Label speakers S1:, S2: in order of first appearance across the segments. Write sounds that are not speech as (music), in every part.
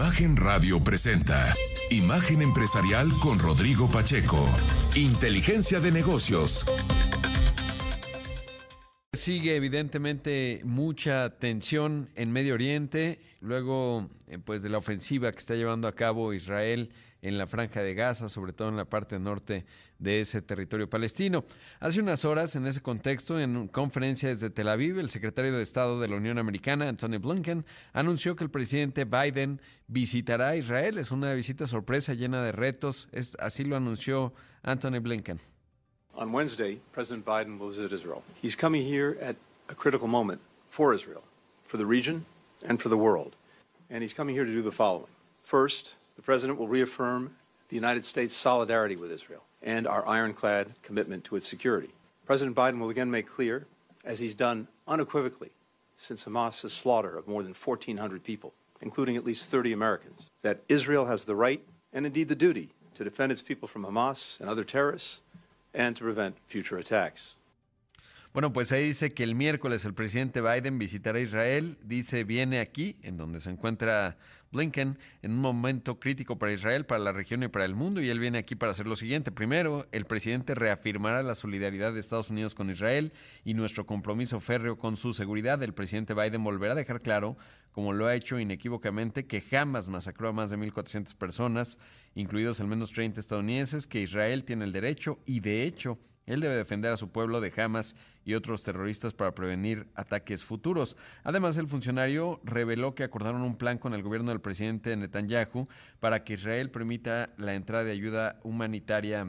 S1: Imagen Radio presenta Imagen Empresarial con Rodrigo Pacheco. Inteligencia de negocios.
S2: Sigue evidentemente mucha tensión en Medio Oriente, luego eh, pues de la ofensiva que está llevando a cabo Israel en la franja de Gaza, sobre todo en la parte norte de ese territorio palestino. Hace unas horas, en ese contexto, en conferencia desde Tel Aviv, el secretario de Estado de la Unión Americana, Anthony Blinken, anunció que el presidente Biden visitará Israel. Es una visita sorpresa llena de retos. Es, así lo anunció Anthony Blinken.
S3: On Wednesday, President Biden will visit Israel. He's coming here at a critical moment for Israel, for the region, and for the world. And he's coming here to do the following. First, the President will reaffirm the United States' solidarity with Israel and our ironclad commitment to its security. President Biden will again make clear, as he's done unequivocally since Hamas's slaughter of more than 1,400 people, including at least 30 Americans, that Israel has the right and indeed the duty to defend its people from Hamas and other terrorists and to prevent future attacks.
S2: Bueno, pues ahí dice que el miércoles el presidente Biden visitará Israel. Dice, viene aquí, en donde se encuentra Blinken, en un momento crítico para Israel, para la región y para el mundo. Y él viene aquí para hacer lo siguiente. Primero, el presidente reafirmará la solidaridad de Estados Unidos con Israel y nuestro compromiso férreo con su seguridad. El presidente Biden volverá a dejar claro, como lo ha hecho inequívocamente, que jamás masacró a más de 1.400 personas, incluidos al menos 30 estadounidenses, que Israel tiene el derecho y, de hecho, él debe defender a su pueblo de Hamas y otros terroristas para prevenir ataques futuros. Además, el funcionario reveló que acordaron un plan con el gobierno del presidente Netanyahu para que Israel permita la entrada de ayuda humanitaria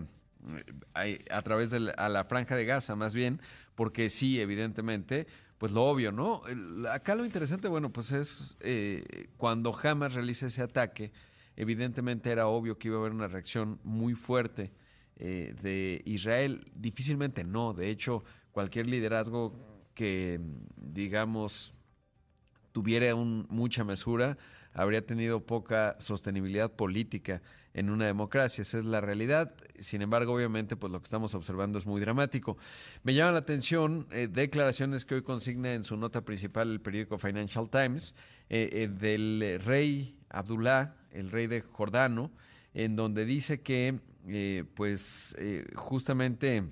S2: eh, a, través de la, a la franja de Gaza, más bien, porque sí, evidentemente, pues lo obvio, ¿no? Acá lo interesante, bueno, pues es eh, cuando Hamas realiza ese ataque, evidentemente era obvio que iba a haber una reacción muy fuerte eh, de Israel? Difícilmente no. De hecho, cualquier liderazgo que, digamos, tuviera un, mucha mesura, habría tenido poca sostenibilidad política en una democracia. Esa es la realidad. Sin embargo, obviamente, pues lo que estamos observando es muy dramático. Me llama la atención eh, declaraciones que hoy consigna en su nota principal el periódico Financial Times eh, eh, del rey Abdullah, el rey de Jordano, en donde dice que pues justamente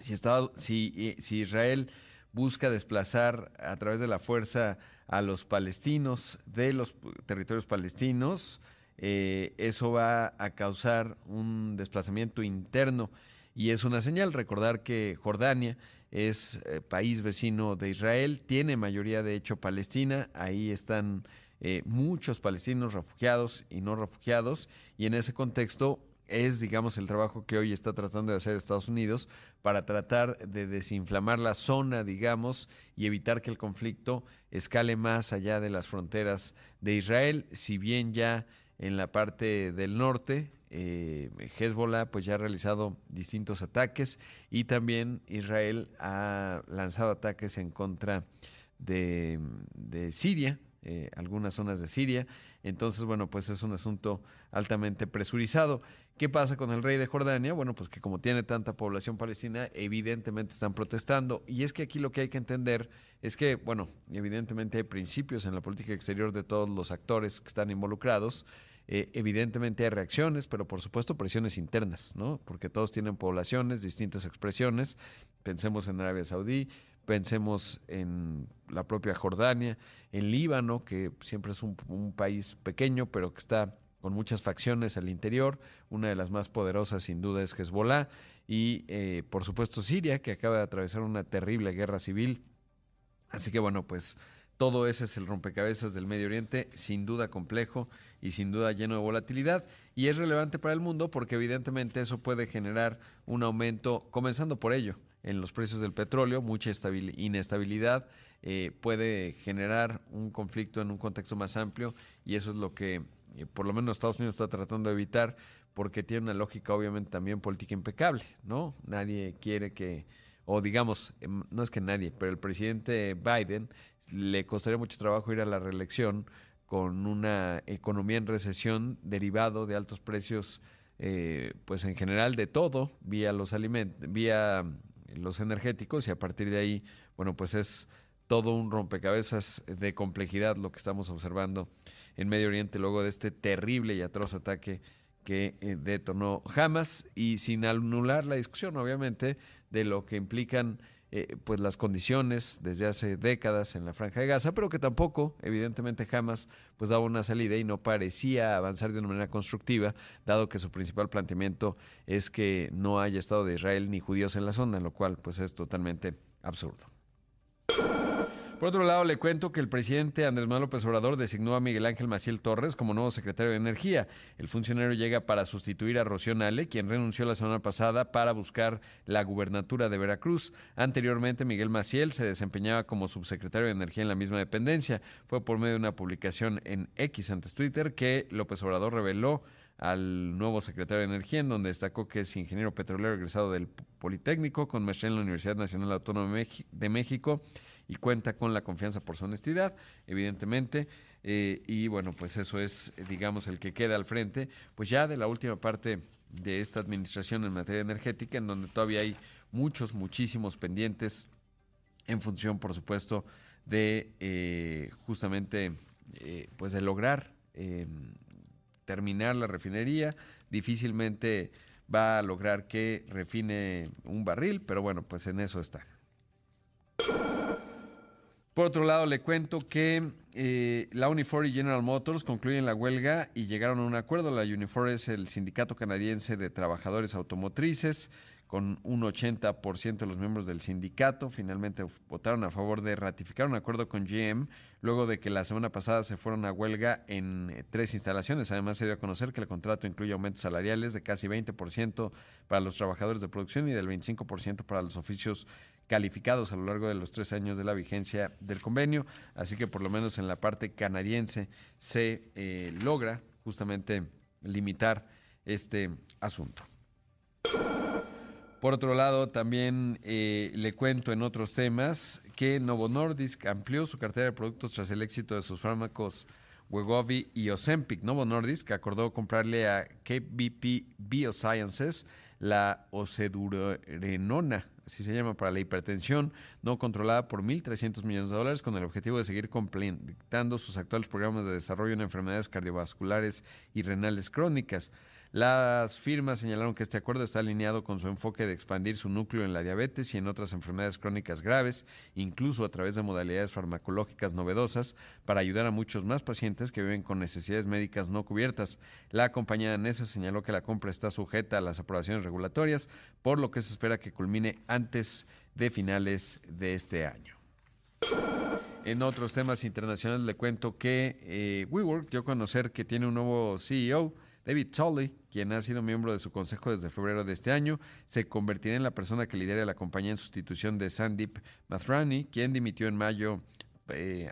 S2: si, si, eh, si, Israel busca desplazar a través de la fuerza a los palestinos de los territorios palestinos, eso va a causar un desplazamiento interno y es una señal. Recordar que Jordania es país vecino de Israel, tiene mayoría de hecho palestina, ahí están muchos palestinos refugiados y no refugiados, y en ese contexto es, digamos, el trabajo que hoy está tratando de hacer Estados Unidos para tratar de desinflamar la zona, digamos, y evitar que el conflicto escale más allá de las fronteras de Israel, si bien ya en la parte del norte, eh, Hezbollah pues ya ha realizado distintos ataques y también Israel ha lanzado ataques en contra de, Siria, eh, algunas zonas de Siria. Entonces, bueno, pues es un asunto altamente presurizado. ¿Qué pasa con el rey de Jordania? Bueno, pues que como tiene tanta población palestina, evidentemente están protestando. Y es que aquí lo que hay que entender es que, bueno, evidentemente hay principios en la política exterior de todos los actores que están involucrados. Eh, evidentemente hay reacciones, pero por supuesto presiones internas, ¿no? Porque todos tienen poblaciones, distintas expresiones. Pensemos en Arabia Saudí, pensemos en la propia Jordania, en Líbano, que siempre es un, un país pequeño, pero que está con muchas facciones al interior. Una de las más poderosas sin duda es Hezbollah y eh, por supuesto Siria, que acaba de atravesar una terrible guerra civil. Así que bueno, pues todo ese es el rompecabezas del Medio Oriente, sin duda complejo y sin duda lleno de volatilidad. Y es relevante para el mundo porque evidentemente eso puede generar un aumento, comenzando por ello, en los precios del petróleo, mucha inestabilidad, eh, puede generar un conflicto en un contexto más amplio y eso es lo que por lo menos Estados Unidos está tratando de evitar porque tiene una lógica obviamente también política impecable, ¿no? Nadie quiere que, o digamos, em, no es que nadie, pero el presidente Biden le costaría mucho trabajo ir a la reelección con una economía en recesión derivado de altos precios, eh, pues en general de todo, vía los alimentos, vía los energéticos y a partir de ahí, bueno, pues es todo un rompecabezas de complejidad lo que estamos observando en Medio Oriente luego de este terrible y atroz ataque que eh, detonó Hamas y sin anular la discusión, obviamente, de lo que implican eh, pues las condiciones desde hace décadas en la franja de Gaza, pero que tampoco, evidentemente, jamás pues daba una salida y no parecía avanzar de una manera constructiva, dado que su principal planteamiento es que no haya Estado de Israel ni judíos en la zona, lo cual pues es totalmente absurdo. Por otro lado, le cuento que el presidente Andrés Manuel López Obrador designó a Miguel Ángel Maciel Torres como nuevo secretario de Energía. El funcionario llega para sustituir a Rocío Nale, quien renunció la semana pasada para buscar la gubernatura de Veracruz. Anteriormente, Miguel Maciel se desempeñaba como subsecretario de Energía en la misma dependencia. Fue por medio de una publicación en X antes Twitter que López Obrador reveló al nuevo secretario de Energía, en donde destacó que es ingeniero petrolero egresado del Politécnico con maestría en la Universidad Nacional Autónoma de México y cuenta con la confianza por su honestidad, evidentemente. Eh, y bueno, pues eso es, digamos, el que queda al frente, pues ya de la última parte de esta administración en materia energética, en donde todavía hay muchos, muchísimos pendientes en función, por supuesto, de eh, justamente, eh, pues de lograr terminar la refinería. Difícilmente va a lograr que refine un barril, pero bueno, pues en eso está. Por otro lado, le cuento que eh, la Unifor y General Motors concluyen la huelga y llegaron a un acuerdo. La Unifor es el sindicato canadiense de trabajadores automotrices con un 80% de los miembros del sindicato. Finalmente votaron a favor de ratificar un acuerdo con GM, luego de que la semana pasada se fueron a huelga en eh, tres instalaciones. Además, se dio a conocer que el contrato incluye aumentos salariales de casi 20% para los trabajadores de producción y del 25% para los oficios calificados a lo largo de los tres años de la vigencia del convenio. Así que por lo menos en la parte canadiense se eh, logra justamente limitar este asunto. Por otro lado, también eh, le cuento en otros temas que Novo Nordisk amplió su cartera de productos tras el éxito de sus fármacos Wegovy y Ozempic. Novo Nordisk acordó comprarle a KBP Biosciences la ocedurenona, así se llama, para la hipertensión no controlada por 1.300 millones de dólares con el objetivo de seguir completando sus actuales programas de desarrollo en enfermedades cardiovasculares y renales crónicas. Las firmas señalaron que este acuerdo está alineado con su enfoque de expandir su núcleo en la diabetes y en otras enfermedades crónicas graves, incluso a través de modalidades farmacológicas novedosas, para ayudar a muchos más pacientes que viven con necesidades médicas no cubiertas. La compañía danesa señaló que la compra está sujeta a las aprobaciones regulatorias, por lo que se espera que culmine antes de finales de este año. En otros temas internacionales le cuento que eh, WeWork dio a conocer que tiene un nuevo CEO, David Tolley, quien ha sido miembro de su consejo desde febrero de este año, se convertirá en la persona que lidera la compañía en sustitución de Sandeep Mathrani, quien dimitió en mayo, eh,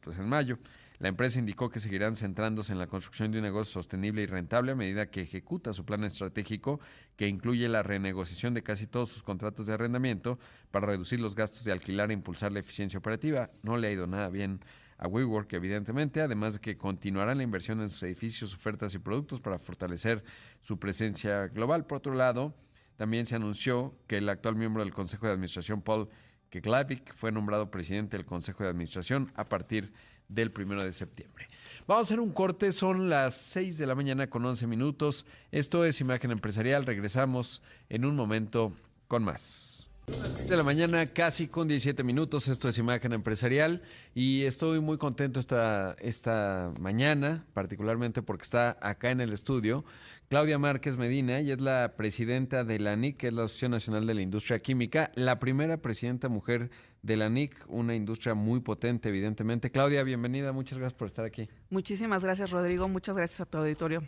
S2: pues en mayo. La empresa indicó que seguirán centrándose en la construcción de un negocio sostenible y rentable a medida que ejecuta su plan estratégico que incluye la renegociación de casi todos sus contratos de arrendamiento para reducir los gastos de alquilar e impulsar la eficiencia operativa. No le ha ido nada bien a WeWork, evidentemente, además de que continuarán la inversión en sus edificios, ofertas y productos para fortalecer su presencia global. Por otro lado, también se anunció que el actual miembro del Consejo de Administración, Paul Keglavik, fue nombrado presidente del Consejo de Administración a partir del primero de septiembre. Vamos a hacer un corte, son las 6 de la mañana con 11 minutos. Esto es Imagen Empresarial. Regresamos en un momento con más de la mañana, casi con 17 minutos. Esto es Imagen Empresarial y estoy muy contento esta, esta mañana, particularmente porque está acá en el estudio Claudia Márquez Medina. y es la presidenta de la NIC, que es la Asociación Nacional de la Industria Química, la primera presidenta mujer de la NIC, una industria muy potente, evidentemente. Claudia, bienvenida. Muchas gracias por estar aquí.
S4: Muchísimas gracias, Rodrigo. Muchas gracias a tu auditorio.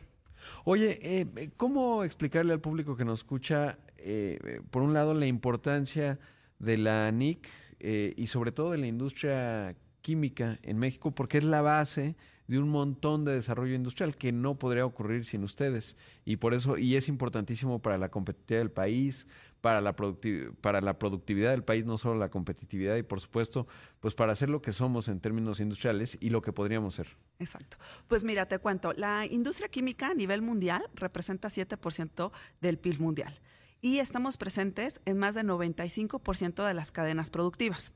S2: Oye, eh, ¿cómo explicarle al público que nos escucha eh, por un lado, la importancia de la NIC eh, y sobre todo de la industria química en México, porque es la base de un montón de desarrollo industrial que no podría ocurrir sin ustedes. Y por eso, y es importantísimo para la competitividad del país, para la, para la productividad del país, no solo la competitividad, y por supuesto, pues para hacer lo que somos en términos industriales y lo que podríamos ser.
S4: Exacto. Pues mira, te cuento, la industria química a nivel mundial representa 7% del PIB mundial y estamos presentes en más del 95% de las cadenas productivas.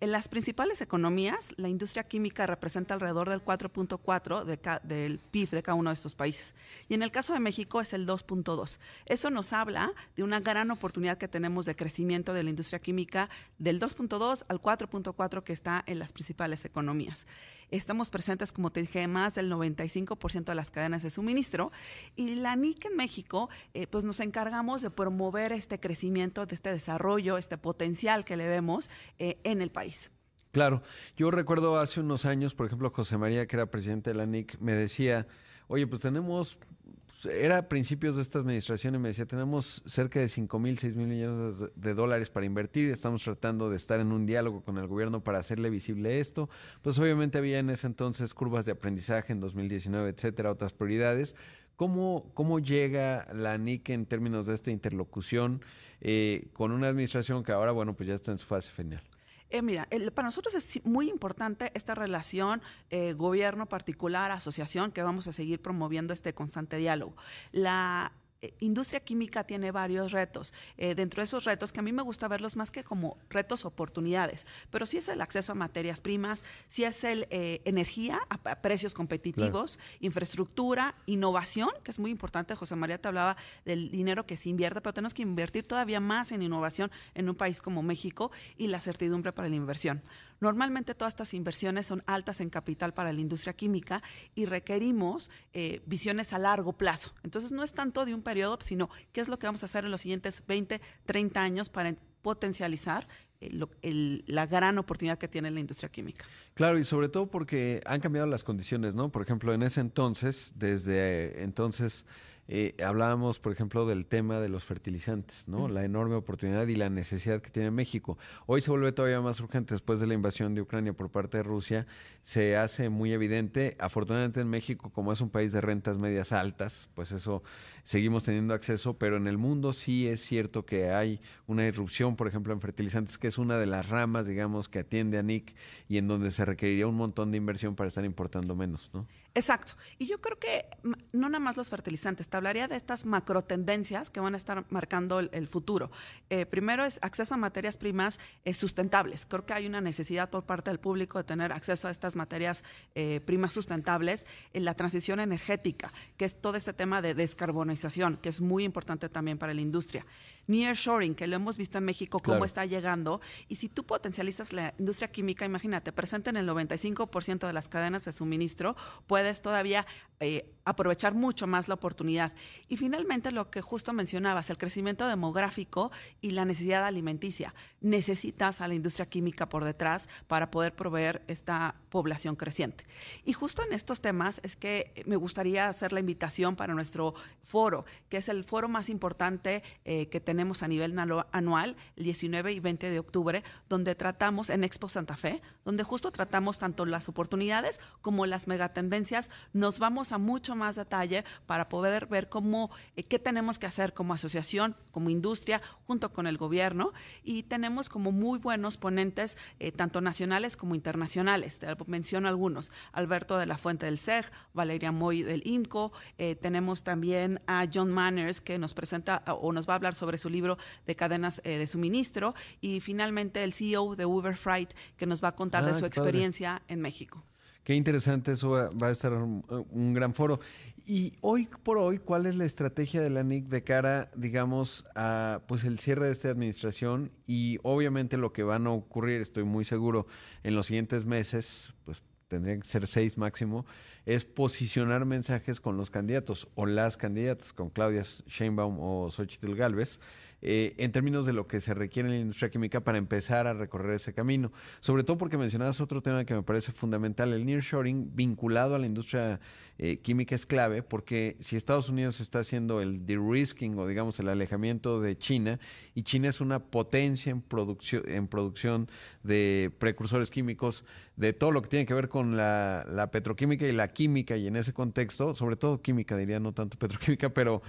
S4: En las principales economías, la industria química representa alrededor del 4.4 de del PIB de cada uno de estos países. Y en el caso de México es el 2.2. Eso nos habla de una gran oportunidad que tenemos de crecimiento de la industria química del 2.2 al 4.4 que está en las principales economías. Estamos presentes, como te dije, más del 95% de las cadenas de suministro. Y la NIC en México, eh, pues nos encargamos de promover este crecimiento, de este desarrollo, este potencial que le vemos eh, en el país.
S2: Claro, yo recuerdo hace unos años, por ejemplo, José María, que era presidente de la NIC, me decía, oye, pues tenemos, pues, era a principios de esta administración y me decía, tenemos cerca de 5 mil, 6 mil millones de dólares para invertir, estamos tratando de estar en un diálogo con el gobierno para hacerle visible esto. Pues obviamente había en ese entonces curvas de aprendizaje en 2019, etcétera, otras prioridades. ¿Cómo, cómo llega la NIC en términos de esta interlocución eh, con una administración que ahora, bueno, pues ya está en su fase final?
S4: Eh, mira, para nosotros es muy importante esta relación eh, gobierno particular, asociación, que vamos a seguir promoviendo este constante diálogo. La eh, industria química tiene varios retos. Eh, dentro de esos retos, que a mí me gusta verlos más que como retos oportunidades, pero sí es el acceso a materias primas, sí es el eh, energía a, precios competitivos, infraestructura, innovación, que es muy importante. José María te hablaba del dinero que se invierte, pero tenemos que invertir todavía más en innovación en un país como México y la certidumbre para la inversión. Normalmente todas estas inversiones son altas en capital para la industria química y requerimos eh, visiones a largo plazo. Entonces no es tanto de un periodo, sino qué es lo que vamos a hacer en los siguientes 20, 30 años para potencializar eh, la gran oportunidad que tiene la industria química.
S2: Claro, y sobre todo porque han cambiado las condiciones, ¿no? Por ejemplo, en ese entonces, desde entonces eh, hablábamos, por ejemplo, del tema de los fertilizantes, ¿no? La enorme oportunidad y la necesidad que tiene México. Hoy se vuelve todavía más urgente después de la invasión de Ucrania por parte de Rusia. Se hace muy evidente. Afortunadamente en México, como es un país de rentas medias altas, pues eso seguimos teniendo acceso, pero en el mundo sí es cierto que hay una irrupción, por ejemplo, en fertilizantes, que es una de las ramas, digamos, que atiende a NIC y en donde se requeriría un montón de inversión para estar importando menos, ¿no?
S4: Exacto. Y yo creo que no nada más los fertilizantes, te hablaría de estas macro tendencias que van a estar marcando el, futuro. Eh, primero es acceso a materias primas eh, sustentables. Creo que hay una necesidad por parte del público de tener acceso a estas materias eh, primas sustentables en la transición energética, que es todo este tema de descarbonización, que es muy importante también para la industria nearshoring, que lo hemos visto en México, cómo está llegando. Y si tú potencializas la industria química, imagínate, presente en el 95% de las cadenas de suministro, puedes todavía eh, aprovechar mucho más la oportunidad. Y finalmente, lo que justo mencionabas, el crecimiento demográfico y la necesidad alimenticia. Necesitas a la industria química por detrás para poder proveer esta población creciente. Y justo en estos temas es que me gustaría hacer la invitación para nuestro foro, que es el foro más importante eh, que tenemos a nivel anual, el 19 y 20 de octubre, donde tratamos en Expo Santa Fe, donde justo tratamos tanto las oportunidades como las megatendencias. Nos vamos a mucho más detalle para poder ver cómo, eh, qué tenemos que hacer como asociación, como industria, junto con el gobierno. Y tenemos como muy buenos ponentes, eh, tanto nacionales como internacionales. Te menciono algunos. Alberto de la Fuente del SEG, Valeria Moy del IMCO. Eh, tenemos también a John Manners, que nos presenta o nos va a hablar sobre su libro de cadenas de suministro. Y finalmente el CEO de Uber Freight, que nos va a contar de su experiencia en México.
S2: Qué interesante, eso va, a estar un, gran foro. Y hoy por hoy, ¿cuál es la estrategia de la NIC de cara, digamos, a pues el cierre de esta administración y obviamente lo que van a ocurrir, estoy muy seguro, en los siguientes meses, pues tendrían que ser seis máximo, es posicionar mensajes con los candidatos o las candidatas, con Claudia Sheinbaum o Xochitl Galvez, eh, en términos de lo que se requiere en la industria química para empezar a recorrer ese camino. Sobre todo porque mencionabas otro tema que me parece fundamental, el nearshoring vinculado a la industria eh, química es clave porque si Estados Unidos está haciendo el de-risking o digamos el alejamiento de China y China es una potencia en producción, en producción de precursores químicos, de todo lo que tiene que ver con la, la petroquímica y la química y en ese contexto, sobre todo química diría, no tanto petroquímica, pero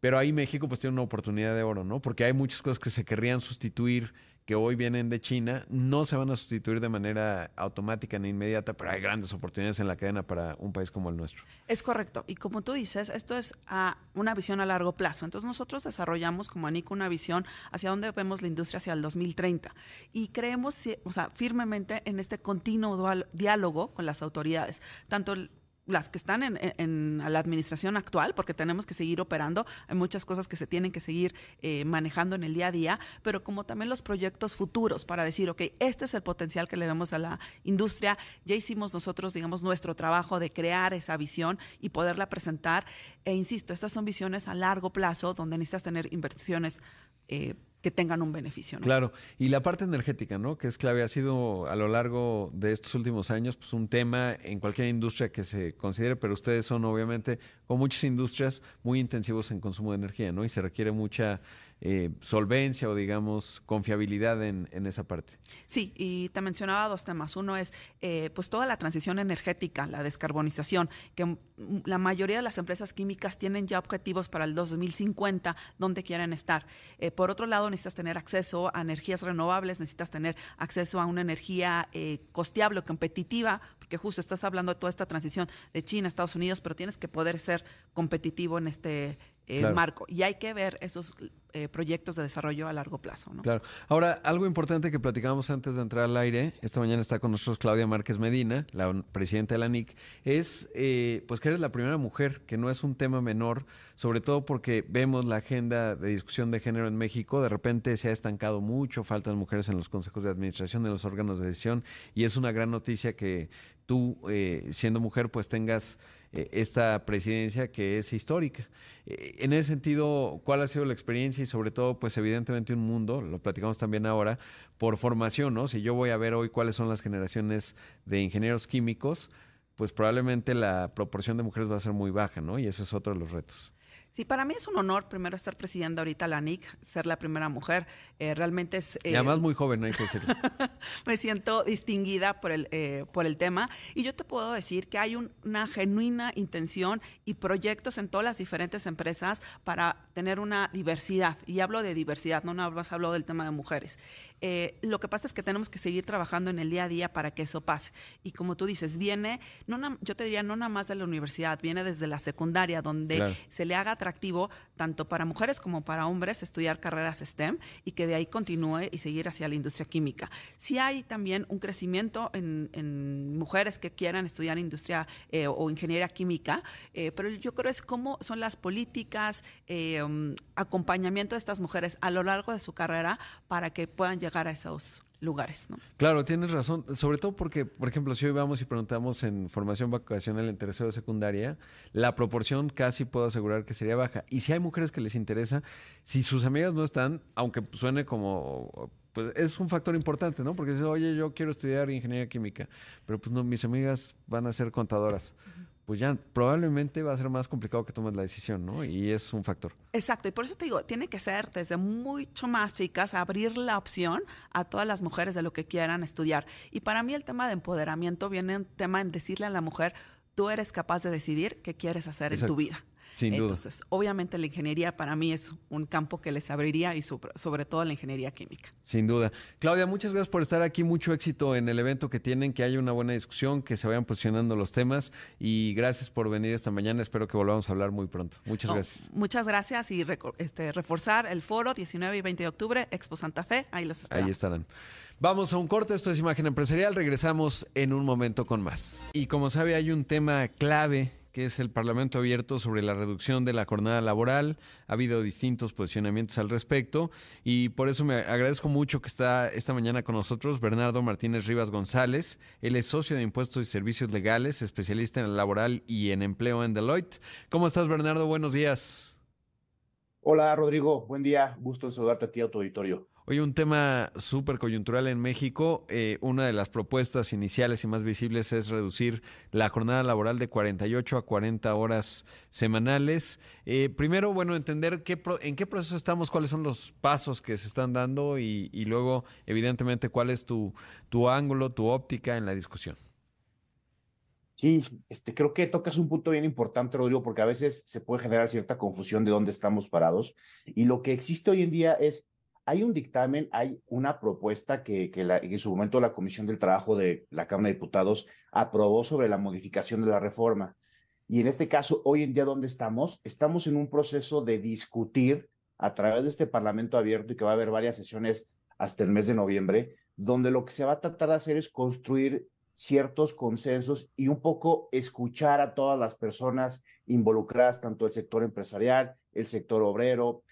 S2: pero ahí México pues tiene una oportunidad de oro, ¿no? Porque hay muchas cosas que se querrían sustituir que hoy vienen de China no se van a sustituir de manera automática ni inmediata, pero hay grandes oportunidades en la cadena para un país como el nuestro.
S4: Es correcto. Y como tú dices, esto es a una visión a largo plazo. Entonces nosotros desarrollamos como ANIC una visión hacia dónde vemos la industria hacia el 2030 y creemos o sea, firmemente en este continuo diálogo con las autoridades, tanto las que están en, la administración actual, porque tenemos que seguir operando, hay muchas cosas que se tienen que seguir eh, manejando en el día a día, pero como también los proyectos futuros para decir, ok, este es el potencial que le vemos a la industria, ya hicimos nosotros, digamos, nuestro trabajo de crear esa visión y poderla presentar, e insisto, estas son visiones a largo plazo donde necesitas tener inversiones. Eh, que tengan un beneficio.
S2: Claro, y la parte energética, ¿no? Que es clave, ha sido a lo largo de estos últimos años pues, un tema en cualquier industria que se considere, pero ustedes son obviamente, con muchas industrias, muy intensivos en consumo de energía, ¿no? Y se requiere mucha eh, solvencia o digamos confiabilidad en, esa parte.
S4: Sí, y te mencionaba dos temas. Uno es eh, pues toda la transición energética, la descarbonización, que la mayoría de las empresas químicas tienen ya objetivos para el 2050 donde quieren estar. Eh, por otro lado, necesitas tener acceso a energías renovables, necesitas tener acceso a una energía costeable o competitiva, porque justo estás hablando de toda esta transición de China, Estados Unidos, pero tienes que poder ser competitivo en este marco. Y hay que ver esos eh, proyectos de desarrollo a largo plazo. ¿no?
S2: Claro. Ahora, algo importante que platicábamos antes de entrar al aire, esta mañana está con nosotros Claudia Márquez Medina, la presidenta de la NIC, es eh, pues que eres la primera mujer, que no es un tema menor, sobre todo porque vemos la agenda de discusión de género en México, de repente se ha estancado mucho, faltan mujeres en los consejos de administración, en los órganos de decisión, y es una gran noticia que tú, eh, siendo mujer, pues tengas eh, esta presidencia que es histórica. Eh, en ese sentido, ¿cuál ha sido la experiencia y sobre todo, pues evidentemente un mundo, lo platicamos también ahora, por formación, ¿no? Si yo voy a ver hoy cuáles son las generaciones de ingenieros químicos, pues probablemente la proporción de mujeres va a ser muy baja, ¿no? Y ese es otro de los retos.
S4: Sí, para mí es un honor primero estar presidiendo ahorita la NIC, ser la primera mujer. Eh, realmente es...
S2: y además muy joven, hay que decirlo.
S4: me siento distinguida por el, eh, por el tema y yo te puedo decir que hay una genuina intención y proyectos en todas las diferentes empresas para tener una diversidad. Y hablo de diversidad, no nada más hablo del tema de mujeres. Eh, lo que pasa es que tenemos que seguir trabajando en el día a día para que eso pase. Y como tú dices, viene, no yo te diría, no nada más de la universidad, viene desde la secundaria, donde se le haga atractivo tanto para mujeres como para hombres estudiar carreras STEM y que de ahí continúe y seguir hacia la industria química. Sí hay también un crecimiento en, mujeres que quieran estudiar industria eh, o ingeniería química, eh, pero yo creo es cómo son las políticas, um, acompañamiento de estas mujeres a lo largo de su carrera para que puedan llegar a esos lugares. ¿no?
S2: Claro, tienes razón, sobre todo porque, por ejemplo, si hoy vamos y preguntamos en formación vocacional en tercero de secundaria, la proporción casi puedo asegurar que sería baja. Y si hay mujeres que les interesa, si sus amigas no están, aunque suene como pues es un factor importante, ¿no? Porque dice, oye, yo quiero estudiar ingeniería química, pero pues no, mis amigas van a ser contadoras pues ya probablemente va a ser más complicado que tomes la decisión, ¿no? Y es un factor.
S4: Exacto, y por eso te digo, tiene que ser desde mucho más chicas abrir la opción a todas las mujeres de lo que quieran estudiar. Y para mí el tema de empoderamiento viene un tema en decirle a la mujer, tú eres capaz de decidir qué quieres hacer en tu vida.
S2: Sin duda.
S4: Entonces, obviamente la ingeniería para mí es un campo que les abriría y sobre todo la ingeniería química.
S2: Sin duda. Claudia, muchas gracias por estar aquí. Mucho éxito en el evento que tienen, que haya una buena discusión, que se vayan posicionando los temas y gracias por venir esta mañana. Espero que volvamos a hablar muy pronto. Muchas gracias.
S4: Muchas gracias y este, reforzar el foro 19 y 20 de octubre, Expo Santa Fe. Ahí los esperamos.
S2: Ahí estarán. Vamos a un corte, esto es Imagen Empresarial, regresamos en un momento con más. Y como sabe, hay un tema clave que es el Parlamento abierto sobre la reducción de la jornada laboral. Ha habido distintos posicionamientos al respecto y por eso me agradezco mucho que está esta mañana con nosotros Bernardo Martínez Rivas González. Él es socio de impuestos y servicios legales, especialista en el laboral y en empleo en Deloitte. ¿Cómo estás, Bernardo? Buenos días.
S5: Hola, Rodrigo. Buen día. Gusto en saludarte a ti, a tu auditorio.
S2: Hoy un tema súper coyuntural en México. Eh, una de las propuestas iniciales y más visibles es reducir la jornada laboral de 48 a 40 horas semanales. Eh, primero, bueno, entender qué en qué proceso estamos, cuáles son los pasos que se están dando y, luego, evidentemente, cuál es tu, tu ángulo, tu óptica en la discusión.
S5: Sí, este, creo que tocas un punto bien importante, Rodrigo, porque a veces se puede generar cierta confusión de dónde estamos parados. Y lo que existe hoy en día es hay un dictamen, hay una propuesta que, en su momento la Comisión del Trabajo de la Cámara de Diputados aprobó sobre la modificación de la reforma. Y en este caso, hoy en día, ¿dónde estamos? Estamos en un proceso de discutir a través de este Parlamento abierto y que va a haber varias sesiones hasta el mes de noviembre, donde lo que se va a tratar de hacer es construir ciertos consensos y un poco escuchar a todas las personas involucradas, tanto el sector empresarial, el sector obrero,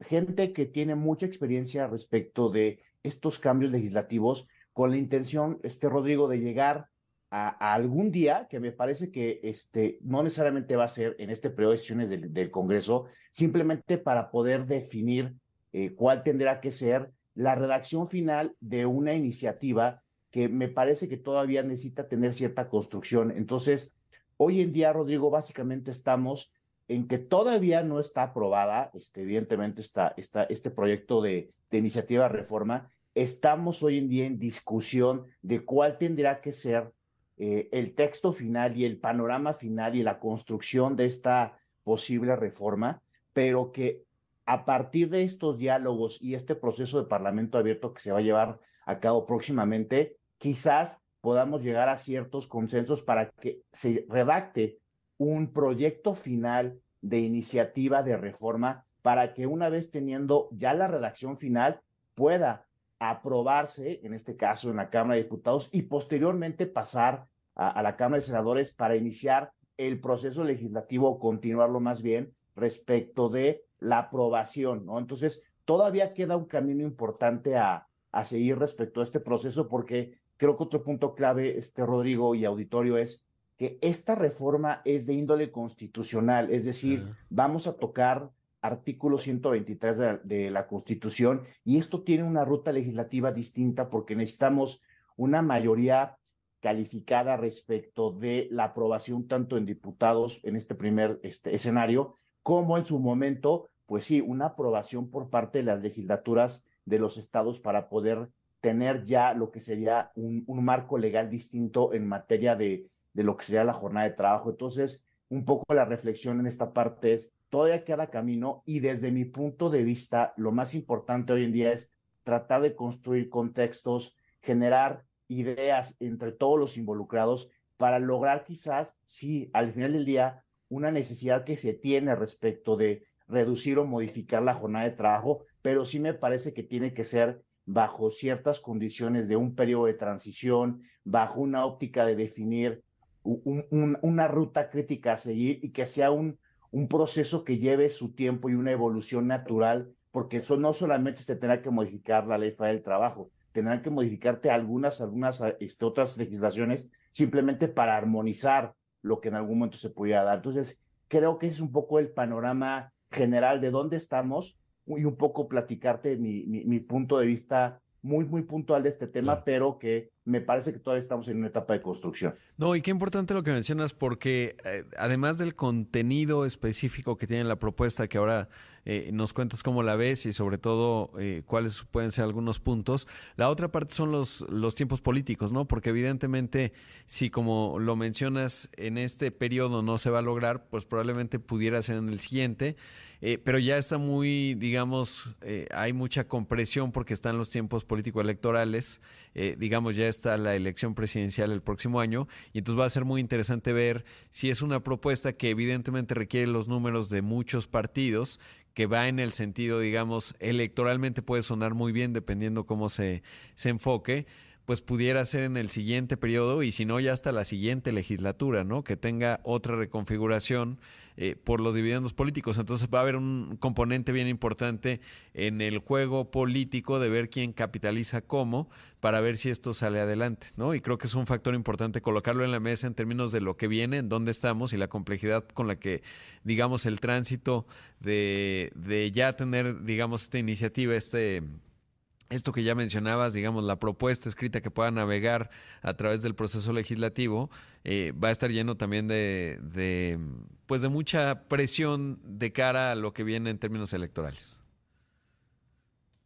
S5: gente que tiene mucha experiencia respecto de estos cambios legislativos, con la intención, este Rodrigo, de llegar a, algún día, que me parece que este, no necesariamente va a ser en este periodo de sesiones del, Congreso, simplemente para poder definir eh, cuál tendrá que ser la redacción final de una iniciativa que me parece que todavía necesita tener cierta construcción. Entonces, hoy en día, Rodrigo, básicamente estamos en que todavía no está aprobada, este, evidentemente, está, este proyecto de, iniciativa reforma. Estamos hoy en día en discusión de cuál tendrá que ser eh, el texto final y el panorama final y la construcción de esta posible reforma, pero que a partir de estos diálogos y este proceso de parlamento abierto que se va a llevar a cabo próximamente, quizás podamos llegar a ciertos consensos para que se redacte un proyecto final de iniciativa de reforma para que una vez teniendo ya la redacción final pueda aprobarse, en este caso en la Cámara de Diputados, y posteriormente pasar a, la Cámara de Senadores para iniciar el proceso legislativo, continuarlo más bien, respecto de la aprobación, ¿no? Entonces, todavía queda un camino importante a, a seguir respecto a este proceso, porque creo que otro punto clave, este Rodrigo y auditorio, es que esta reforma es de índole constitucional, es decir, vamos a tocar artículo 123 de, de, la Constitución y esto tiene una ruta legislativa distinta porque necesitamos una mayoría calificada respecto de la aprobación tanto en diputados en este primer este, escenario como en su momento, pues sí, una aprobación por parte de las legislaturas de los estados para poder tener ya lo que sería un, un marco legal distinto en materia de, de lo que sería la jornada de trabajo. Entonces, un poco la reflexión en esta parte es, todavía queda camino y desde mi punto de vista, lo más importante hoy en día es tratar de construir contextos, generar ideas entre todos los involucrados para lograr quizás, sí, al final del día, una necesidad que se tiene respecto de reducir o modificar la jornada de trabajo, pero sí me parece que tiene que ser bajo ciertas condiciones de un periodo de transición, bajo una óptica de definir un, un, una ruta crítica a seguir y que sea un, un proceso que lleve su tiempo y una evolución natural, porque eso no solamente se tendrá que modificar la ley federal del trabajo, tendrán que modificarte algunas, algunas este, otras legislaciones simplemente para armonizar lo que en algún momento se pudiera dar. Entonces, creo que ese es un poco el panorama general de dónde estamos y un poco platicarte mi, mi, mi punto de vista muy, muy puntual de este tema, pero que me parece que todavía estamos en una etapa de construcción.
S2: No, y qué importante lo que mencionas, porque eh, además del contenido específico que tiene la propuesta, que ahora eh, nos cuentas cómo la ves y sobre todo eh, cuáles pueden ser algunos puntos, la otra parte son los, los tiempos políticos, ¿no? Porque evidentemente, si como lo mencionas, en este periodo no se va a lograr, pues probablemente pudiera ser en el siguiente. Eh, pero ya está muy, digamos, hay mucha compresión porque están los tiempos político-electorales, eh, digamos, ya está la elección presidencial el próximo año, y entonces va a ser muy interesante ver si es una propuesta que evidentemente requiere los números de muchos partidos, que va en el sentido, digamos, electoralmente puede sonar muy bien dependiendo cómo se, se enfoque, pues pudiera ser en el siguiente periodo y si no ya hasta la siguiente legislatura, ¿no? Que tenga otra reconfiguración eh, por los dividendos políticos. Entonces va a haber un componente bien importante en el juego político de ver quién capitaliza cómo para ver si esto sale adelante, ¿no? Y creo que es un factor importante colocarlo en la mesa en términos de lo que viene, en dónde estamos y la complejidad con la que, digamos, el tránsito de, de ya tener, digamos, esta iniciativa, este esto que ya mencionabas, digamos, la propuesta escrita que pueda navegar a través del proceso legislativo, eh, va a estar lleno también de, pues de mucha presión de cara a lo que viene en términos electorales.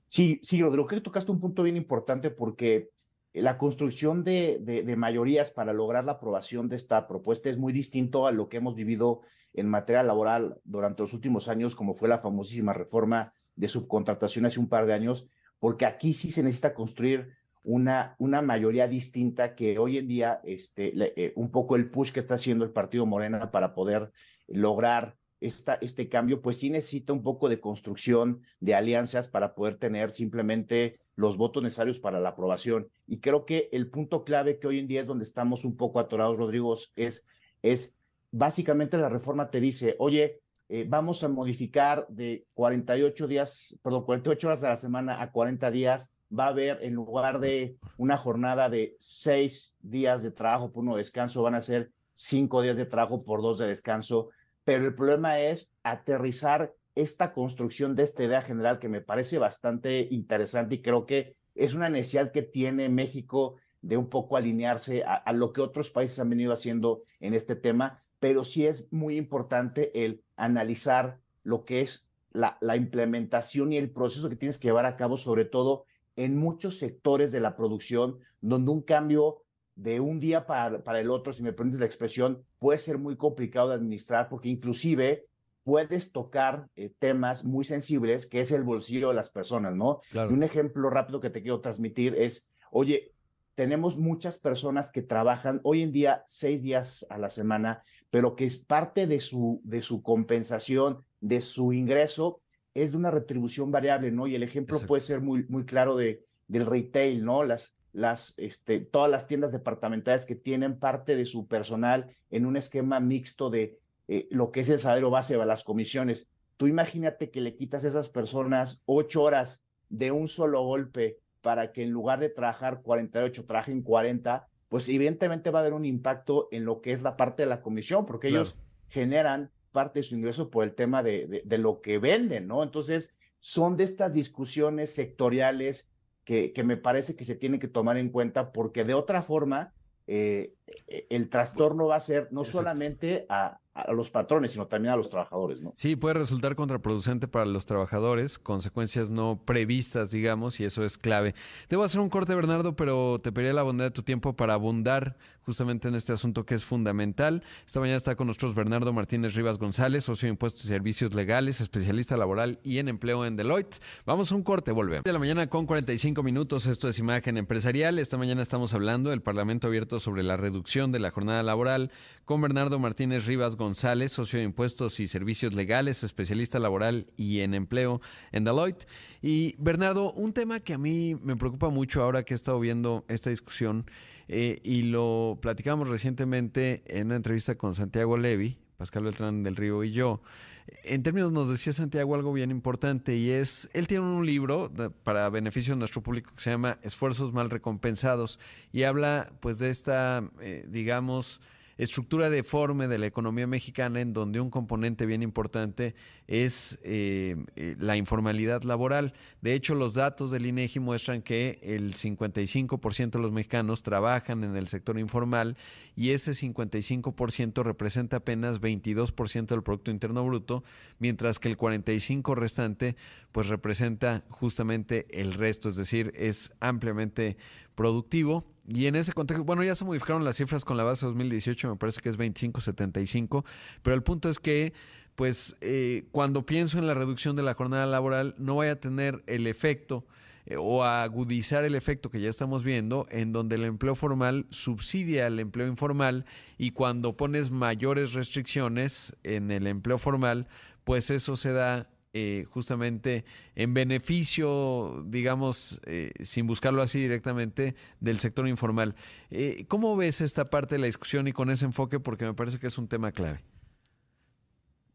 S5: Sí, sí, Rodrigo, creo que tocaste un punto bien importante porque la construcción de, de, mayorías para lograr la aprobación de esta propuesta es muy distinto a lo que hemos vivido en materia laboral durante los últimos años, como fue la famosísima reforma de subcontratación hace un par de años, porque aquí sí se necesita construir una, una mayoría distinta que hoy en día, este, eh, un poco el push que está haciendo el partido Morena para poder lograr esta, este cambio, pues sí necesita un poco de construcción de alianzas para poder tener simplemente los votos necesarios para la aprobación. Y creo que el punto clave que hoy en día es donde estamos un poco atorados, Rodrigo, es, es básicamente la reforma te dice, oye, eh, vamos a modificar de 48 días, perdón, 48 horas de la semana a 40 días. Va a haber, en lugar de una jornada de seis días de trabajo por uno de descanso, van a ser cinco días de trabajo por dos de descanso. Pero el problema es aterrizar esta construcción de esta idea general que me parece bastante interesante y creo que es una necesidad que tiene México de un poco alinearse a, a, lo que otros países han venido haciendo en este tema, pero sí es muy importante el analizar lo que es la, la implementación y el proceso que tienes que llevar a cabo, sobre todo en muchos sectores de la producción, donde un cambio de un día para, para el otro, si me permites la expresión, puede ser muy complicado de administrar porque inclusive puedes tocar eh, temas muy sensibles, que es el bolsillo de las personas, ¿no?
S2: Claro.
S5: Y un ejemplo rápido que te quiero transmitir es, oye, tenemos muchas personas que trabajan hoy en día seis días a la semana, pero que es parte de su, de su compensación, de su ingreso, es de una retribución variable, ¿no? Y el ejemplo
S2: Exacto.
S5: puede ser muy, muy claro de, del retail, ¿no? Las, las, este, todas las tiendas departamentales que tienen parte de su personal en un esquema mixto de eh, lo que es el salario base de las comisiones. Tú imagínate que le quitas a esas personas ocho horas de un solo golpe para que en lugar de trabajar 48 trabajen 40, pues evidentemente va a haber un impacto en lo que es la parte de la comisión, porque
S2: Claro.
S5: ellos generan parte de su ingreso por el tema de, de, de lo que venden, ¿no? Entonces, son de estas discusiones sectoriales que, que me parece que se tienen que tomar en cuenta, porque de otra forma, eh, el trastorno va a ser no
S2: Exacto.
S5: solamente a, a los patrones, sino también a los trabajadores, ¿no?
S2: Sí, puede resultar contraproducente para los trabajadores, consecuencias no previstas, digamos, y eso es clave. Debo hacer un corte, Bernardo, pero te pediría la bondad de tu tiempo para abundar justamente en este asunto que es fundamental. Esta mañana está con nosotros Bernardo Martínez Rivas González, socio de impuestos y servicios legales, especialista laboral y en empleo en Deloitte. Vamos a un corte, volvemos. De la mañana con 45 minutos, esto es Imagen Empresarial. Esta mañana estamos hablando del Parlamento abierto sobre la reducción de la jornada laboral con Bernardo Martínez Rivas González, socio de impuestos y servicios legales, especialista laboral y en empleo en Deloitte. Y Bernardo, un tema que a mí me preocupa mucho ahora que he estado viendo esta discusión eh, y lo platicamos recientemente en una entrevista con Santiago Levi, Pascal Beltrán del Río y yo. En términos nos decía Santiago algo bien importante y es, él tiene un libro para beneficio de nuestro público que se llama Esfuerzos mal recompensados y habla pues de esta, eh, digamos, estructura deforme de la economía mexicana en donde un componente bien importante es eh, eh, la informalidad laboral. De hecho, los datos del INEGI muestran que el 55% de los mexicanos trabajan en el sector informal y ese 55% representa apenas 22% del Producto Interno Bruto, mientras que el 45% restante pues representa justamente el resto, es decir, es ampliamente productivo. Y en ese contexto, bueno, ya se modificaron las cifras con la base 2018, me parece que es 25-75, pero el punto es que, pues, eh, cuando pienso en la reducción de la jornada laboral, no vaya a tener el efecto eh, o agudizar el efecto que ya estamos viendo, en donde el empleo formal subsidia al empleo informal y cuando pones mayores restricciones en el empleo formal, pues eso se da eh, justamente en beneficio, digamos, eh, sin buscarlo así directamente, del sector informal. Eh, ¿Cómo ves esta parte de la discusión y con ese enfoque? Porque me parece que es un tema clave.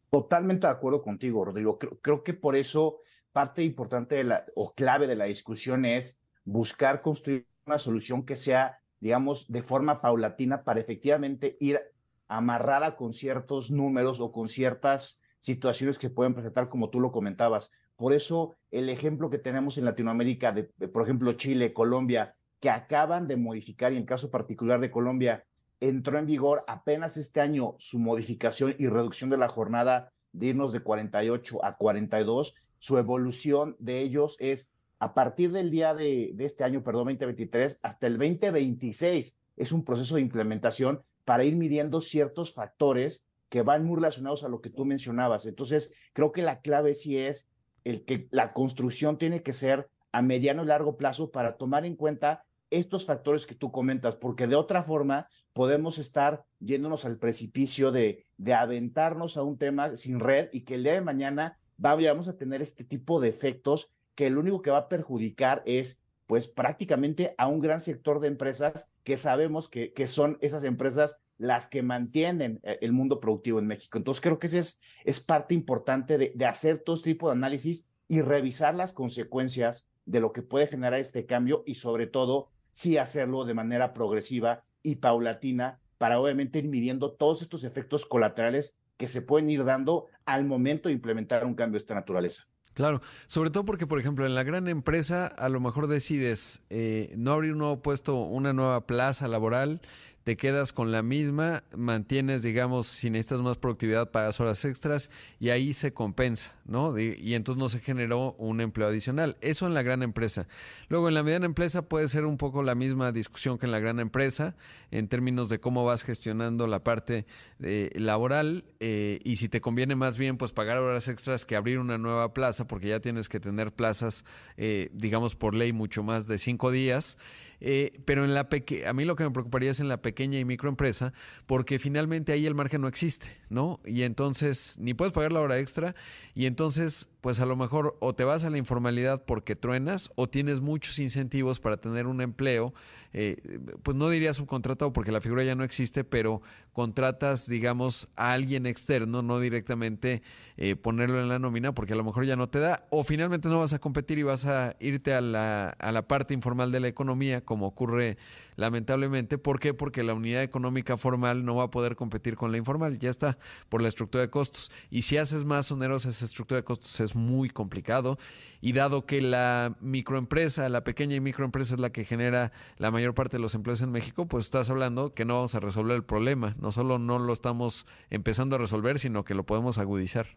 S5: Totalmente de acuerdo contigo, Rodrigo. Creo, que por eso parte importante de la, o clave de la discusión es buscar construir una solución que sea, digamos, de forma paulatina para efectivamente ir amarrada con ciertos números o con ciertas situaciones que pueden presentar, como tú lo comentabas. Por eso el ejemplo que tenemos en Latinoamérica, de, por ejemplo, Chile, Colombia, que acaban de modificar, y en caso particular de Colombia, entró en vigor apenas este año su modificación y reducción de la jornada de irnos de 48 a 42. Su evolución de ellos es a partir del día de, de este año, perdón, 2023, hasta el 2026. Es un proceso de implementación para ir midiendo ciertos factores que van muy relacionados a lo que tú mencionabas. Entonces, creo que la clave sí es el que la construcción tiene que ser a mediano y largo plazo para tomar en cuenta estos factores que tú comentas, porque de otra forma podemos estar yéndonos al precipicio de, de aventarnos a un tema sin red y que el día de mañana vamos a tener este tipo de efectos que lo único que va a perjudicar es pues prácticamente a un gran sector de empresas que sabemos que, que son esas empresas las que mantienen eh, el mundo productivo en México. Entonces creo que esa es, es parte importante de, hacer todo este tipo de análisis y revisar las consecuencias de lo que puede generar este cambio y sobre todo sí hacerlo de manera progresiva y paulatina para obviamente ir midiendo todos estos efectos colaterales que se pueden ir dando al momento de implementar un cambio de esta naturaleza.
S2: Claro, sobre todo porque, por ejemplo, en la gran empresa a lo mejor decides eh, no abrir un nuevo puesto, una nueva plaza laboral te quedas con la misma, mantienes, digamos, si necesitas más productividad, pagas horas extras y ahí se compensa, ¿no? Y entonces no se generó un empleo adicional. Eso en la gran empresa. Luego, en la mediana empresa puede ser un poco la misma discusión que en la gran empresa, en términos de cómo vas gestionando la parte eh, laboral eh, y si te conviene más bien, pues pagar horas extras que abrir una nueva plaza, porque ya tienes que tener plazas, eh, digamos, por ley mucho más de cinco días. Eh, pero en la a mí lo que me preocuparía es en la pequeña y microempresa, porque finalmente ahí el margen no existe, ¿no? Y entonces ni puedes pagar la hora extra y entonces pues a lo mejor o te vas a la informalidad porque truenas o tienes muchos incentivos para tener un empleo, eh, pues no diría subcontratado porque la figura ya no existe, pero contratas, digamos, a alguien externo, no directamente eh, ponerlo en la nómina porque a lo mejor ya no te da, o finalmente no vas a competir y vas a irte a la, a la parte informal de la economía, como ocurre lamentablemente. ¿Por qué? Porque la unidad económica formal no va a poder competir con la informal, ya está, por la estructura de costos. Y si haces más onerosa esa estructura de costos es muy complicado. Y dado que la microempresa, la pequeña y microempresa es la que genera la mayor parte de los empleos en México, pues estás hablando que no vamos a resolver el problema. No solo no lo estamos empezando a resolver, sino que lo podemos agudizar.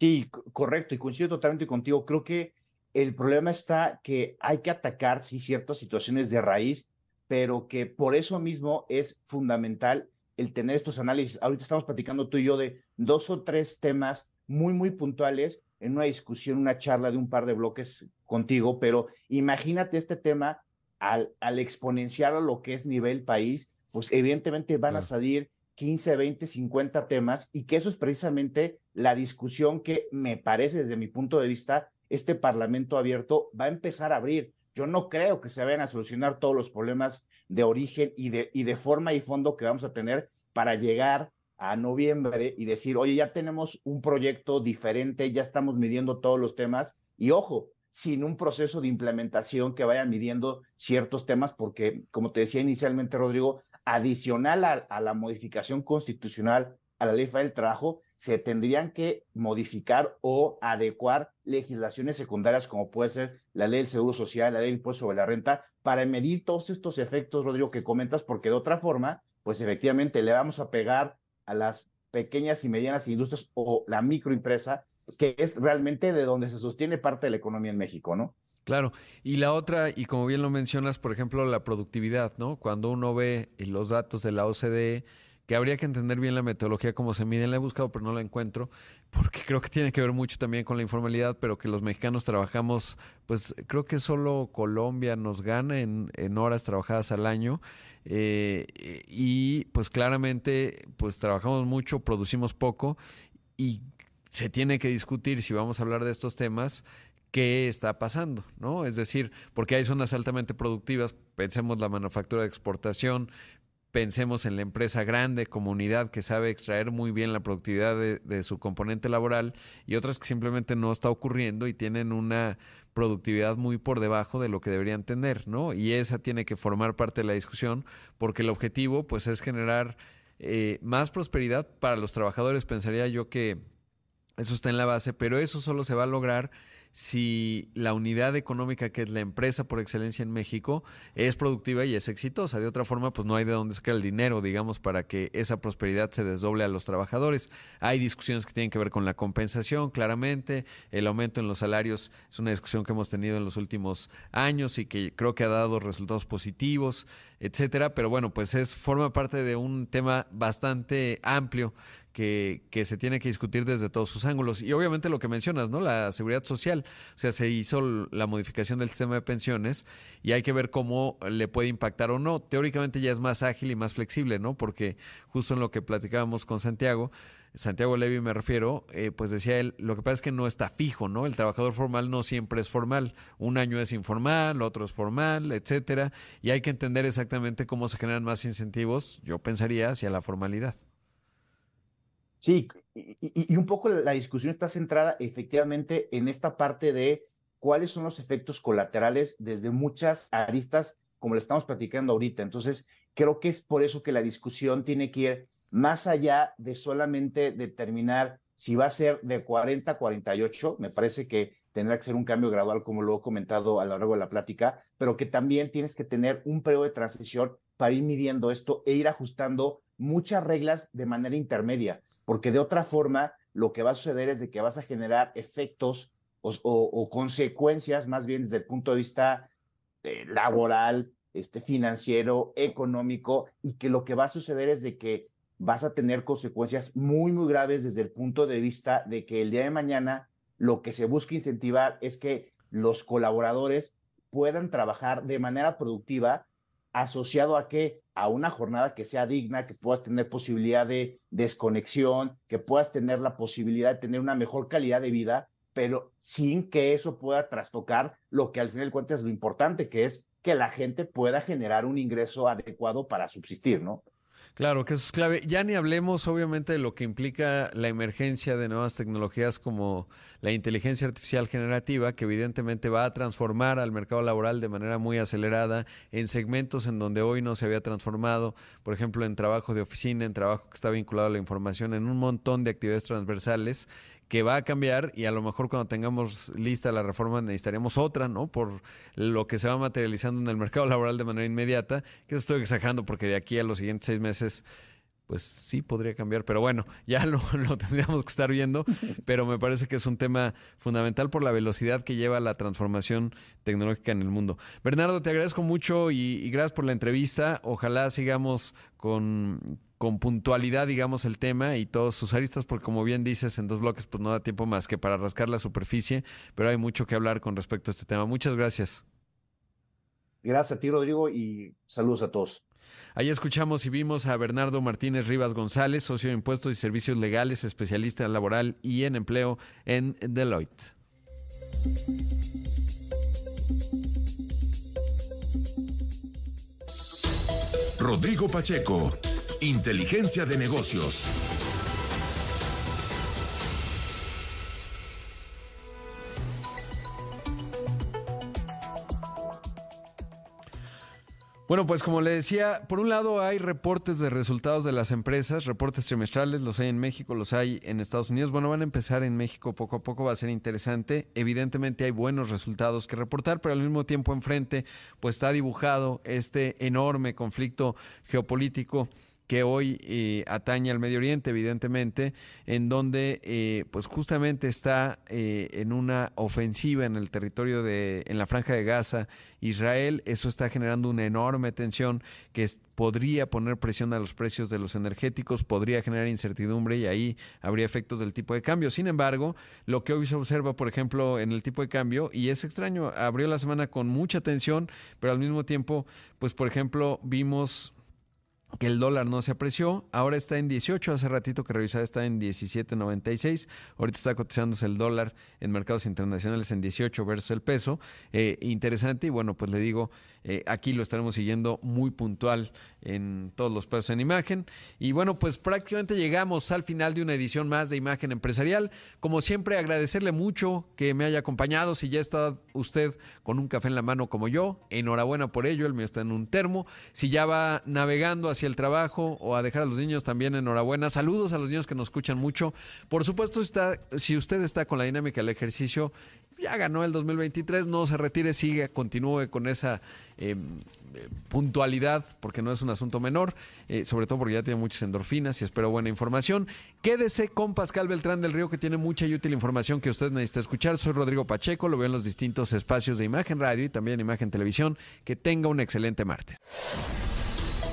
S5: Sí, correcto, y coincido totalmente contigo. Creo que el problema está que hay que atacar, ciertas situaciones de raíz, pero que por eso mismo es fundamental el tener estos análisis. Ahorita estamos platicando tú y yo de dos o tres temas muy, muy puntuales en una discusión, una charla de un par de bloques contigo, pero imagínate este tema al, al exponenciar a lo que es nivel país, pues evidentemente van a salir 15, 20, 50 temas y que eso es precisamente la discusión que me parece desde mi punto de vista este Parlamento abierto va a empezar a abrir. Yo no creo que se vayan a solucionar todos los problemas de origen y de, y de forma y fondo que vamos a tener para llegar a noviembre y decir, oye, ya tenemos un proyecto diferente, ya estamos midiendo todos los temas y ojo, sin un proceso de implementación que vaya midiendo ciertos temas, porque como te decía inicialmente, Rodrigo, adicional a, a la modificación constitucional a la ley del trabajo, se tendrían que modificar o adecuar legislaciones secundarias como puede ser la ley del Seguro Social, la ley del Impuesto sobre la Renta, para medir todos estos efectos, Rodrigo, que comentas, porque de otra forma, pues efectivamente le vamos a pegar a las pequeñas y medianas industrias o la microempresa, que es realmente de donde se sostiene parte de la economía en México, ¿no?
S2: Claro, y la otra, y como bien lo mencionas, por ejemplo, la productividad, ¿no? Cuando uno ve los datos de la OCDE, que habría que entender bien la metodología, cómo se mide. La he buscado, pero no la encuentro, porque creo que tiene que ver mucho también con la informalidad, pero que los mexicanos trabajamos, pues creo que solo Colombia nos gana en, horas trabajadas al año. Eh, y pues claramente, pues trabajamos mucho, producimos poco y se tiene que discutir si vamos a hablar de estos temas qué está pasando, ¿no? Es decir, porque hay zonas altamente productivas, pensemos la manufactura de exportación, pensemos en la empresa grande, comunidad que sabe extraer muy bien la productividad de, su componente laboral y otras que simplemente no está ocurriendo y tienen una productividad muy por debajo de lo que deberían tener, ¿no? Y esa tiene que formar parte de la discusión porque el objetivo pues es generar eh, más prosperidad para los trabajadores, pensaría yo que eso está en la base, pero eso solo se va a lograr si la unidad económica que es la empresa por excelencia en México es productiva y es exitosa. De otra forma, pues no hay de dónde sacar el dinero, digamos, para que esa prosperidad se desdoble a los trabajadores. Hay discusiones que tienen que ver con la compensación, claramente. El aumento en los salarios es una discusión que hemos tenido en los últimos años y que creo que ha dado resultados positivos, etcétera. Pero bueno, pues es, forma parte de un tema bastante amplio que, que, se tiene que discutir desde todos sus ángulos. Y obviamente lo que mencionas, ¿no? La seguridad social. O sea, se hizo la modificación del sistema de pensiones y hay que ver cómo le puede impactar o no. Teóricamente ya es más ágil y más flexible, ¿no? Porque justo en lo que platicábamos con Santiago, Santiago Levy me refiero, eh, pues decía él, lo que pasa es que no está fijo, ¿no? El trabajador formal no siempre es formal. Un año es informal, otro es formal, etcétera. Y hay que entender exactamente cómo se generan más incentivos, yo pensaría, hacia la formalidad.
S5: Sí, y, un poco la discusión está centrada efectivamente en esta parte de cuáles son los efectos colaterales desde muchas aristas, como le estamos platicando ahorita. Entonces, creo que es por eso que la discusión tiene que ir más allá de solamente determinar si va a ser de 40 a 48. Me parece que tendrá que ser un cambio gradual, como lo he comentado a lo largo de la plática, pero que también tienes que tener un periodo de transición para ir midiendo esto e ir ajustando muchas reglas de manera intermedia, porque de otra forma lo que va a suceder es de que vas a generar efectos o, consecuencias, más bien desde el punto de vista eh, laboral, este, financiero, económico, y que lo que va a suceder es de que vas a tener consecuencias muy, muy graves desde el punto de vista de que el día de mañana lo que se busca incentivar es que los colaboradores puedan trabajar de manera productiva asociado a que a una jornada que sea digna, que puedas tener posibilidad de desconexión, que puedas tener la posibilidad de tener una mejor calidad de vida, pero sin que eso pueda trastocar lo que al final cuentas es lo importante, que es que la gente pueda generar un ingreso adecuado para subsistir, ¿no?
S2: Claro, que eso es clave. Ya ni hablemos, obviamente, de lo que implica la emergencia de nuevas tecnologías como la inteligencia artificial generativa, que evidentemente va a transformar al mercado laboral de manera muy acelerada en segmentos en donde hoy no se había transformado, por ejemplo, en trabajo de oficina, en trabajo que está vinculado a la información, en un montón de actividades transversales que va a cambiar y a lo mejor cuando tengamos lista la reforma necesitaríamos otra, ¿no? Por lo que se va materializando en el mercado laboral de manera inmediata, que estoy exagerando porque de aquí a los siguientes seis meses pues sí podría cambiar, pero bueno, ya (laughs) lo, tendríamos que estar viendo, (laughs) pero me parece que es un tema fundamental por la velocidad que lleva la transformación tecnológica en el mundo. Bernardo, te agradezco mucho y, y gracias por la entrevista. Ojalá sigamos con con puntualidad, digamos, el tema y todos sus aristas, porque como bien dices, en dos bloques pues no da tiempo más que para rascar la superficie, pero hay mucho que hablar con respecto a este tema. Muchas gracias.
S5: Gracias a ti, Rodrigo, y saludos a todos.
S2: Ahí escuchamos y vimos a Bernardo Martínez Rivas González, socio de impuestos y servicios legales, especialista en laboral y en empleo en Deloitte.
S1: Rodrigo Pacheco Inteligencia de negocios.
S2: Bueno, pues como le decía, por un lado hay reportes de resultados de las empresas, reportes trimestrales, los hay en México, los hay en Estados Unidos. Bueno, van a empezar en México poco a poco, va a ser interesante. Evidentemente hay buenos resultados que reportar, pero al mismo tiempo enfrente, pues está dibujado este enorme conflicto geopolítico que hoy eh, atañe al Medio Oriente, evidentemente, en donde eh, pues justamente está eh, en una ofensiva en el territorio de, en la franja de Gaza, Israel, eso está generando una enorme tensión que podría poner presión a los precios de los energéticos, podría generar incertidumbre y ahí habría efectos del tipo de cambio. Sin embargo, lo que hoy se observa, por ejemplo, en el tipo de cambio, y es extraño, abrió la semana con mucha tensión, pero al mismo tiempo, pues por ejemplo, vimos que el dólar no se apreció, ahora está en 18, hace ratito que revisaba está en 17.96, ahorita está cotizándose el dólar en mercados internacionales en 18 versus el peso, eh, interesante y bueno, pues le digo, eh, aquí lo estaremos siguiendo muy puntual en todos los pasos en imagen. Y bueno, pues prácticamente llegamos al final de una edición más de Imagen Empresarial. Como siempre, agradecerle mucho que me haya acompañado. Si ya está usted con un café en la mano como yo, enhorabuena por ello. El mío está en un termo. Si ya va navegando hacia el trabajo o a dejar a los niños, también enhorabuena. Saludos a los niños que nos escuchan mucho. Por supuesto, está, si usted está con la dinámica del ejercicio, ya ganó el 2023, no se retire, sigue, continúe con esa eh, puntualidad, porque no es un asunto menor, eh, sobre todo porque ya tiene muchas endorfinas y espero buena información. Quédese con Pascal Beltrán del Río, que tiene mucha y útil información que usted necesita escuchar. Soy Rodrigo Pacheco, lo veo en los distintos espacios de Imagen Radio y también Imagen Televisión. Que tenga un excelente martes.